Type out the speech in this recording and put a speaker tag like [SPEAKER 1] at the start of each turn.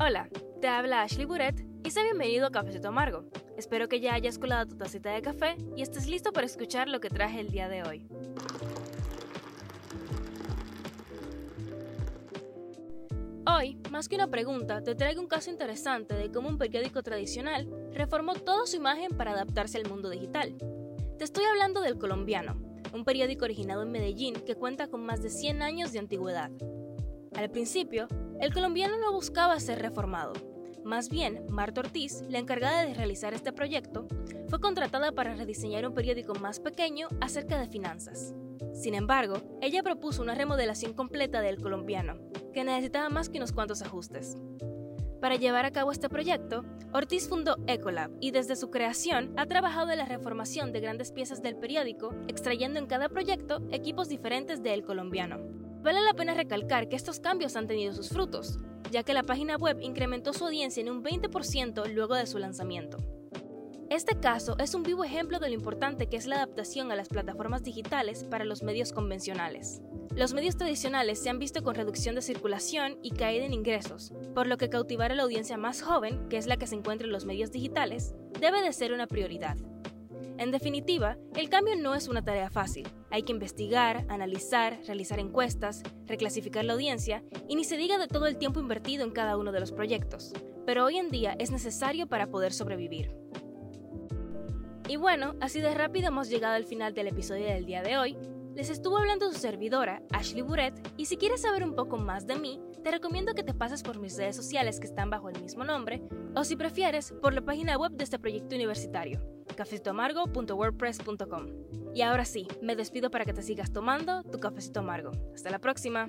[SPEAKER 1] Hola, te habla Ashley Buret y sé bienvenido a Cafecito Amargo. Espero que ya hayas colado tu tacita de café y estés listo para escuchar lo que traje el día de hoy. Hoy, más que una pregunta, te traigo un caso interesante de cómo un periódico tradicional reformó toda su imagen para adaptarse al mundo digital. Te estoy hablando del Colombiano, un periódico originado en Medellín que cuenta con más de 100 años de antigüedad. Al principio, el colombiano no buscaba ser reformado. Más bien, Marta Ortiz, la encargada de realizar este proyecto, fue contratada para rediseñar un periódico más pequeño acerca de finanzas. Sin embargo, ella propuso una remodelación completa del colombiano, que necesitaba más que unos cuantos ajustes. Para llevar a cabo este proyecto, Ortiz fundó Ecolab y desde su creación ha trabajado en la reformación de grandes piezas del periódico, extrayendo en cada proyecto equipos diferentes de El Colombiano. Vale la pena recalcar que estos cambios han tenido sus frutos, ya que la página web incrementó su audiencia en un 20% luego de su lanzamiento. Este caso es un vivo ejemplo de lo importante que es la adaptación a las plataformas digitales para los medios convencionales. Los medios tradicionales se han visto con reducción de circulación y caída en ingresos, por lo que cautivar a la audiencia más joven, que es la que se encuentra en los medios digitales, debe de ser una prioridad. En definitiva, el cambio no es una tarea fácil. Hay que investigar, analizar, realizar encuestas, reclasificar la audiencia y ni se diga de todo el tiempo invertido en cada uno de los proyectos. Pero hoy en día es necesario para poder sobrevivir. Y bueno, así de rápido hemos llegado al final del episodio del día de hoy. Les estuvo hablando su servidora, Ashley Buret, y si quieres saber un poco más de mí, te recomiendo que te pases por mis redes sociales que están bajo el mismo nombre, o si prefieres, por la página web de este proyecto universitario, cafecitoamargo.wordpress.com. Y ahora sí, me despido para que te sigas tomando tu cafecito amargo. Hasta la próxima.